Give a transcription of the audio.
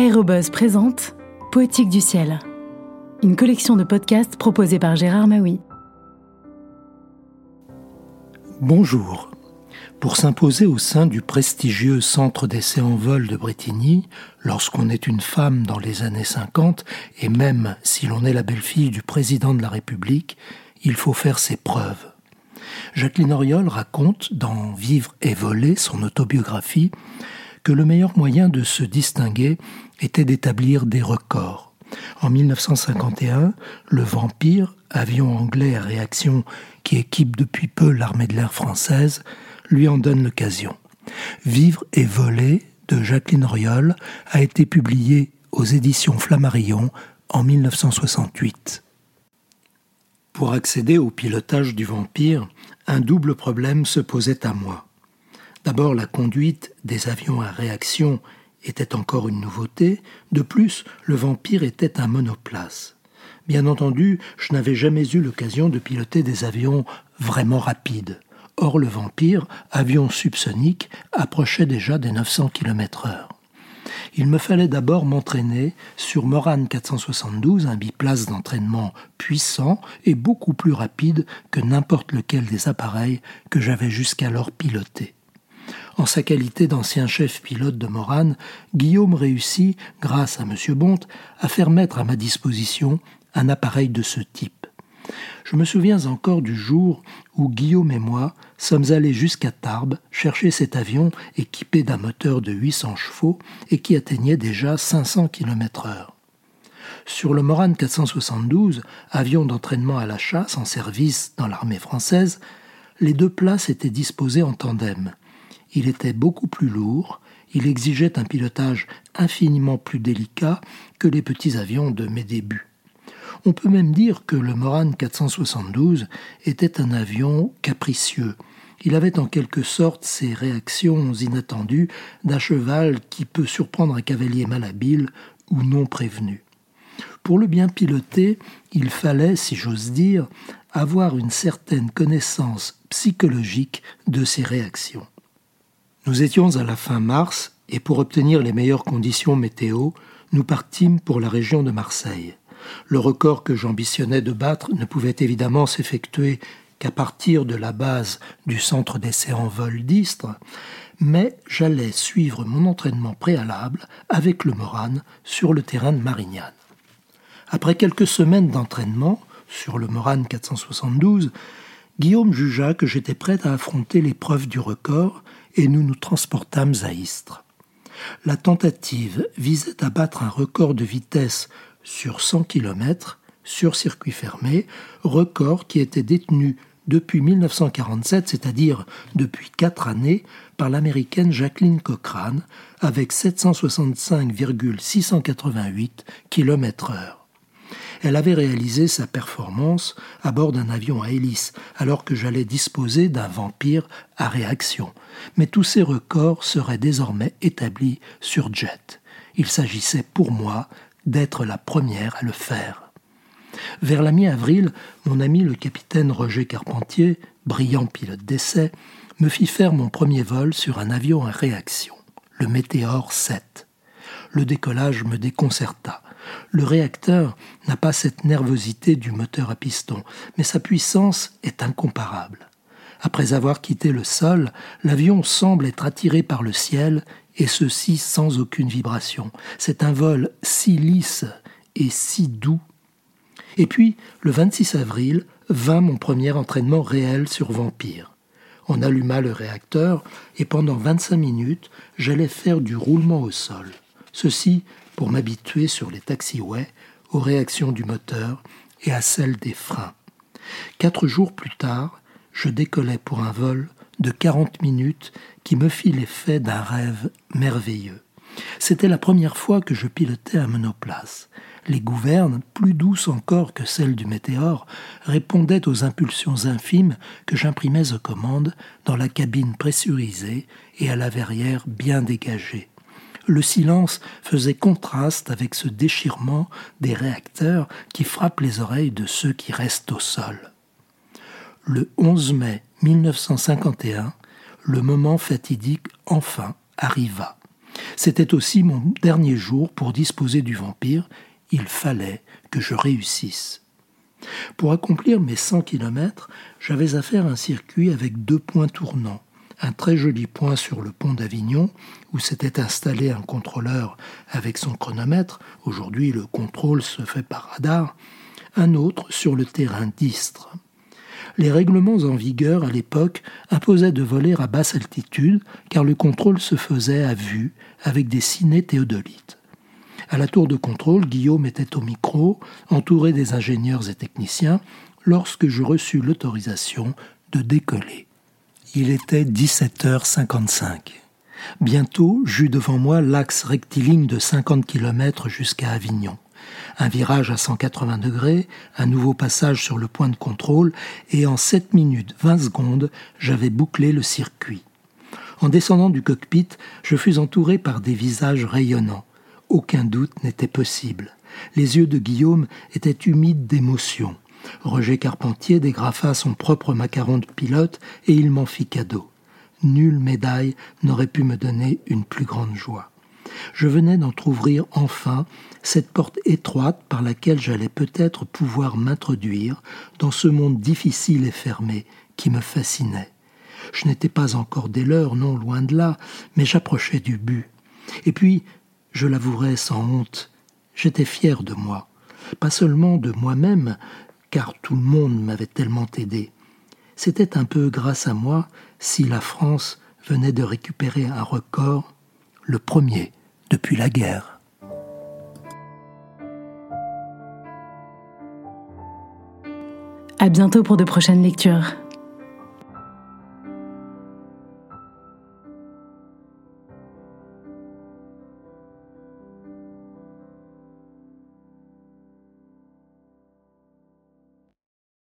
Aérobuzz présente Poétique du ciel, une collection de podcasts proposée par Gérard Maui. Bonjour. Pour s'imposer au sein du prestigieux centre d'essai en vol de Bretigny, lorsqu'on est une femme dans les années 50, et même si l'on est la belle-fille du président de la République, il faut faire ses preuves. Jacqueline Auriol raconte dans Vivre et voler, son autobiographie, que le meilleur moyen de se distinguer était d'établir des records. En 1951, le Vampire, avion anglais à réaction qui équipe depuis peu l'armée de l'air française, lui en donne l'occasion. Vivre et voler de Jacqueline Auriol a été publié aux éditions Flammarion en 1968. Pour accéder au pilotage du Vampire, un double problème se posait à moi. D'abord, la conduite des avions à réaction était encore une nouveauté. De plus, le Vampire était un monoplace. Bien entendu, je n'avais jamais eu l'occasion de piloter des avions vraiment rapides. Or, le Vampire, avion subsonique, approchait déjà des 900 km/h. Il me fallait d'abord m'entraîner sur Morane 472, un biplace d'entraînement puissant et beaucoup plus rapide que n'importe lequel des appareils que j'avais jusqu'alors pilotés. En sa qualité d'ancien chef pilote de Morane, Guillaume réussit, grâce à M. Bonte, à faire mettre à ma disposition un appareil de ce type. Je me souviens encore du jour où Guillaume et moi sommes allés jusqu'à Tarbes chercher cet avion équipé d'un moteur de 800 chevaux et qui atteignait déjà 500 km/h. Sur le Morane 472, avion d'entraînement à la chasse en service dans l'armée française, les deux places étaient disposées en tandem. Il était beaucoup plus lourd, il exigeait un pilotage infiniment plus délicat que les petits avions de mes débuts. On peut même dire que le Morane 472 était un avion capricieux. Il avait en quelque sorte ces réactions inattendues d'un cheval qui peut surprendre un cavalier malhabile ou non prévenu. Pour le bien piloter, il fallait, si j'ose dire, avoir une certaine connaissance psychologique de ces réactions. Nous étions à la fin mars et pour obtenir les meilleures conditions météo, nous partîmes pour la région de Marseille. Le record que j'ambitionnais de battre ne pouvait évidemment s'effectuer qu'à partir de la base du centre d'essai en vol d'Istre, mais j'allais suivre mon entraînement préalable avec le Morane sur le terrain de Marignane. Après quelques semaines d'entraînement sur le Morane 472, Guillaume jugea que j'étais prêt à affronter l'épreuve du record et nous nous transportâmes à Istres. La tentative visait à battre un record de vitesse sur 100 km sur circuit fermé, record qui était détenu depuis 1947, c'est-à-dire depuis quatre années, par l'américaine Jacqueline Cochrane, avec 765,688 km/h. Elle avait réalisé sa performance à bord d'un avion à hélice, alors que j'allais disposer d'un vampire à réaction. Mais tous ces records seraient désormais établis sur jet. Il s'agissait pour moi d'être la première à le faire. Vers la mi-avril, mon ami le capitaine Roger Carpentier, brillant pilote d'essai, me fit faire mon premier vol sur un avion à réaction, le Météor 7. Le décollage me déconcerta. Le réacteur n'a pas cette nervosité du moteur à piston, mais sa puissance est incomparable. Après avoir quitté le sol, l'avion semble être attiré par le ciel et ceci sans aucune vibration. C'est un vol si lisse et si doux. Et puis, le 26 avril, vint mon premier entraînement réel sur Vampire. On alluma le réacteur et pendant 25 minutes, j'allais faire du roulement au sol. Ceci pour m'habituer sur les taxiways aux réactions du moteur et à celles des freins. Quatre jours plus tard, je décollais pour un vol de 40 minutes qui me fit l'effet d'un rêve merveilleux. C'était la première fois que je pilotais un monoplace. Les gouvernes, plus douces encore que celles du météore, répondaient aux impulsions infimes que j'imprimais aux commandes dans la cabine pressurisée et à la verrière bien dégagée. Le silence faisait contraste avec ce déchirement des réacteurs qui frappent les oreilles de ceux qui restent au sol. Le 11 mai 1951, le moment fatidique enfin arriva. C'était aussi mon dernier jour pour disposer du vampire. Il fallait que je réussisse. Pour accomplir mes 100 kilomètres, j'avais à faire un circuit avec deux points tournants. Un très joli point sur le pont d'Avignon, où s'était installé un contrôleur avec son chronomètre. Aujourd'hui, le contrôle se fait par radar. Un autre sur le terrain d'Istres. Les règlements en vigueur à l'époque imposaient de voler à basse altitude, car le contrôle se faisait à vue avec des ciné théodolites. À la tour de contrôle, Guillaume était au micro, entouré des ingénieurs et techniciens, lorsque je reçus l'autorisation de décoller. Il était 17h55. Bientôt, j'eus devant moi l'axe rectiligne de 50 km jusqu'à Avignon. Un virage à 180 degrés, un nouveau passage sur le point de contrôle, et en 7 minutes 20 secondes, j'avais bouclé le circuit. En descendant du cockpit, je fus entouré par des visages rayonnants. Aucun doute n'était possible. Les yeux de Guillaume étaient humides d'émotion. Roger Carpentier dégrafa son propre macaron de pilote et il m'en fit cadeau. Nulle médaille n'aurait pu me donner une plus grande joie. Je venais d'entr'ouvrir enfin cette porte étroite par laquelle j'allais peut-être pouvoir m'introduire dans ce monde difficile et fermé qui me fascinait. Je n'étais pas encore des leurs, non loin de là, mais j'approchais du but. Et puis je l'avouerai sans honte, j'étais fier de moi, pas seulement de moi-même, car tout le monde m'avait tellement aidé. C'était un peu grâce à moi si la France venait de récupérer un record, le premier depuis la guerre. À bientôt pour de prochaines lectures.